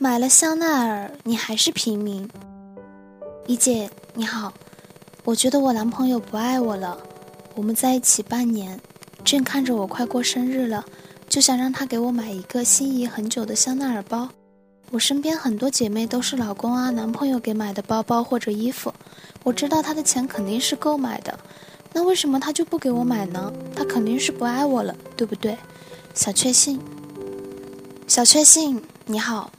买了香奈儿，你还是平民。一姐你好，我觉得我男朋友不爱我了。我们在一起半年，正看着我快过生日了，就想让他给我买一个心仪很久的香奈儿包。我身边很多姐妹都是老公啊、男朋友给买的包包或者衣服，我知道他的钱肯定是够买的，那为什么他就不给我买呢？他肯定是不爱我了，对不对？小确幸，小确幸，你好。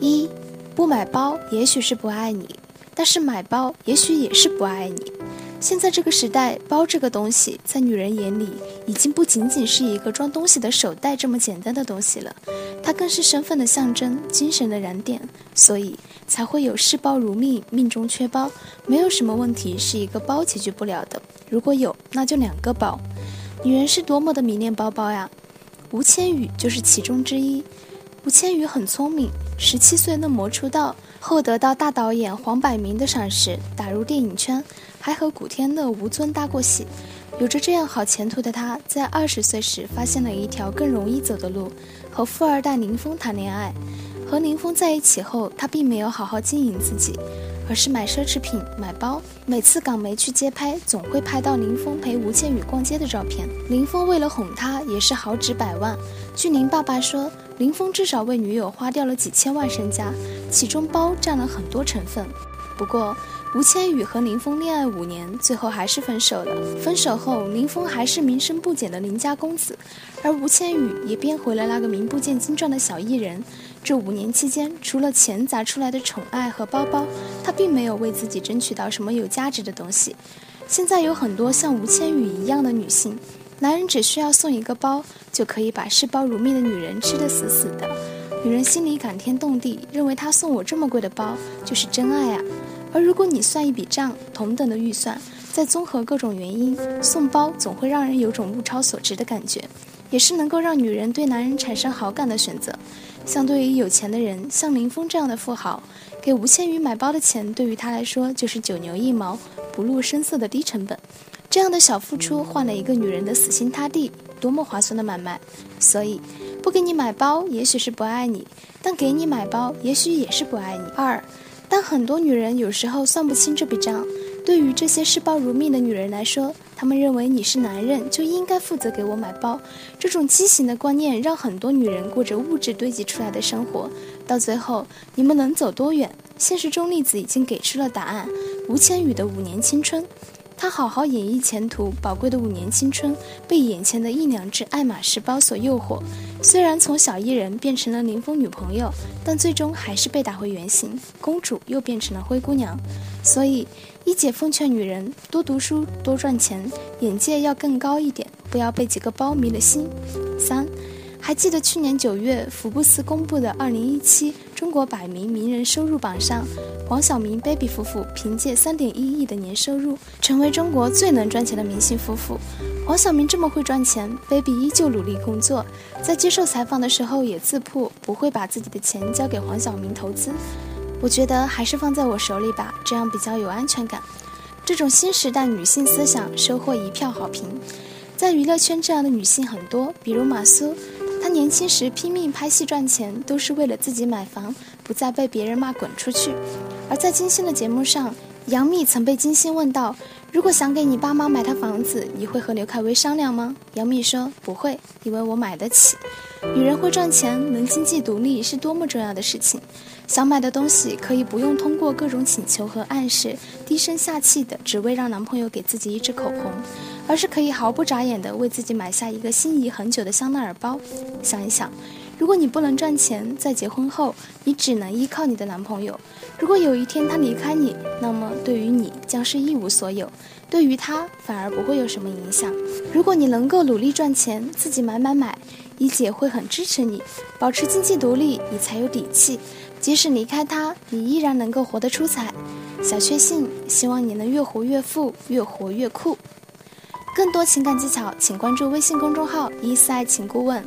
一，不买包也许是不爱你，但是买包也许也是不爱你。现在这个时代，包这个东西在女人眼里已经不仅仅是一个装东西的手袋这么简单的东西了，它更是身份的象征，精神的燃点。所以才会有视包如命，命中缺包。没有什么问题是一个包解决不了的，如果有，那就两个包。女人是多么的迷恋包包呀，吴千语就是其中之一。吴千语很聪明。十七岁嫩模出道后，得到大导演黄百鸣的赏识，打入电影圈，还和古天乐、吴尊搭过戏。有着这样好前途的他，在二十岁时发现了一条更容易走的路，和富二代林峰谈恋爱。和林峰在一起后，他并没有好好经营自己，而是买奢侈品、买包。每次港媒去街拍，总会拍到林峰陪吴倩宇逛街的照片。林峰为了哄她，也是豪掷百万。据林爸爸说。林峰至少为女友花掉了几千万身家，其中包占了很多成分。不过，吴千语和林峰恋爱五年，最后还是分手了。分手后，林峰还是名声不减的邻家公子，而吴千语也变回了那个名不见经传的小艺人。这五年期间，除了钱砸出来的宠爱和包包，他并没有为自己争取到什么有价值的东西。现在有很多像吴千语一样的女性。男人只需要送一个包，就可以把视包如命的女人吃得死死的。女人心里感天动地，认为他送我这么贵的包就是真爱啊。而如果你算一笔账，同等的预算，再综合各种原因，送包总会让人有种物超所值的感觉，也是能够让女人对男人产生好感的选择。相对于有钱的人，像林峰这样的富豪，给吴千语买包的钱，对于他来说就是九牛一毛，不露声色的低成本。这样的小付出换了一个女人的死心塌地，多么划算的买卖！所以，不给你买包，也许是不爱你；但给你买包，也许也是不爱你。二，但很多女人有时候算不清这笔账。对于这些视包如命的女人来说，她们认为你是男人就应该负责给我买包。这种畸形的观念让很多女人过着物质堆积出来的生活。到最后，你们能走多远？现实中例子已经给出了答案：吴千语的五年青春。他好好演绎前途，宝贵的五年青春被眼前的一两只爱马仕包所诱惑。虽然从小艺人变成了林峰女朋友，但最终还是被打回原形，公主又变成了灰姑娘。所以，一姐奉劝女人多读书，多赚钱，眼界要更高一点，不要被几个包迷了心。三。还记得去年九月，福布斯公布的二零一七中国百名名人收入榜上，黄晓明、baby 夫妇凭借三点一亿的年收入，成为中国最能赚钱的明星夫妇。黄晓明这么会赚钱，baby 依旧努力工作，在接受采访的时候也自曝不会把自己的钱交给黄晓明投资。我觉得还是放在我手里吧，这样比较有安全感。这种新时代女性思想收获一票好评，在娱乐圈这样的女性很多，比如马苏。她年轻时拼命拍戏赚钱，都是为了自己买房，不再被别人骂滚出去。而在金星的节目上，杨幂曾被金星问到：“如果想给你爸妈买套房子，你会和刘恺威商量吗？”杨幂说：“不会，因为我买得起。”女人会赚钱，能经济独立是多么重要的事情。想买的东西可以不用通过各种请求和暗示，低声下气的只为让男朋友给自己一支口红。而是可以毫不眨眼地为自己买下一个心仪很久的香奈儿包。想一想，如果你不能赚钱，在结婚后你只能依靠你的男朋友。如果有一天他离开你，那么对于你将是一无所有，对于他反而不会有什么影响。如果你能够努力赚钱，自己买买买，一姐会很支持你，保持经济独立，你才有底气。即使离开他，你依然能够活得出彩。小确幸，希望你能越活越富，越活越酷。更多情感技巧，请关注微信公众号“一四爱情顾问”。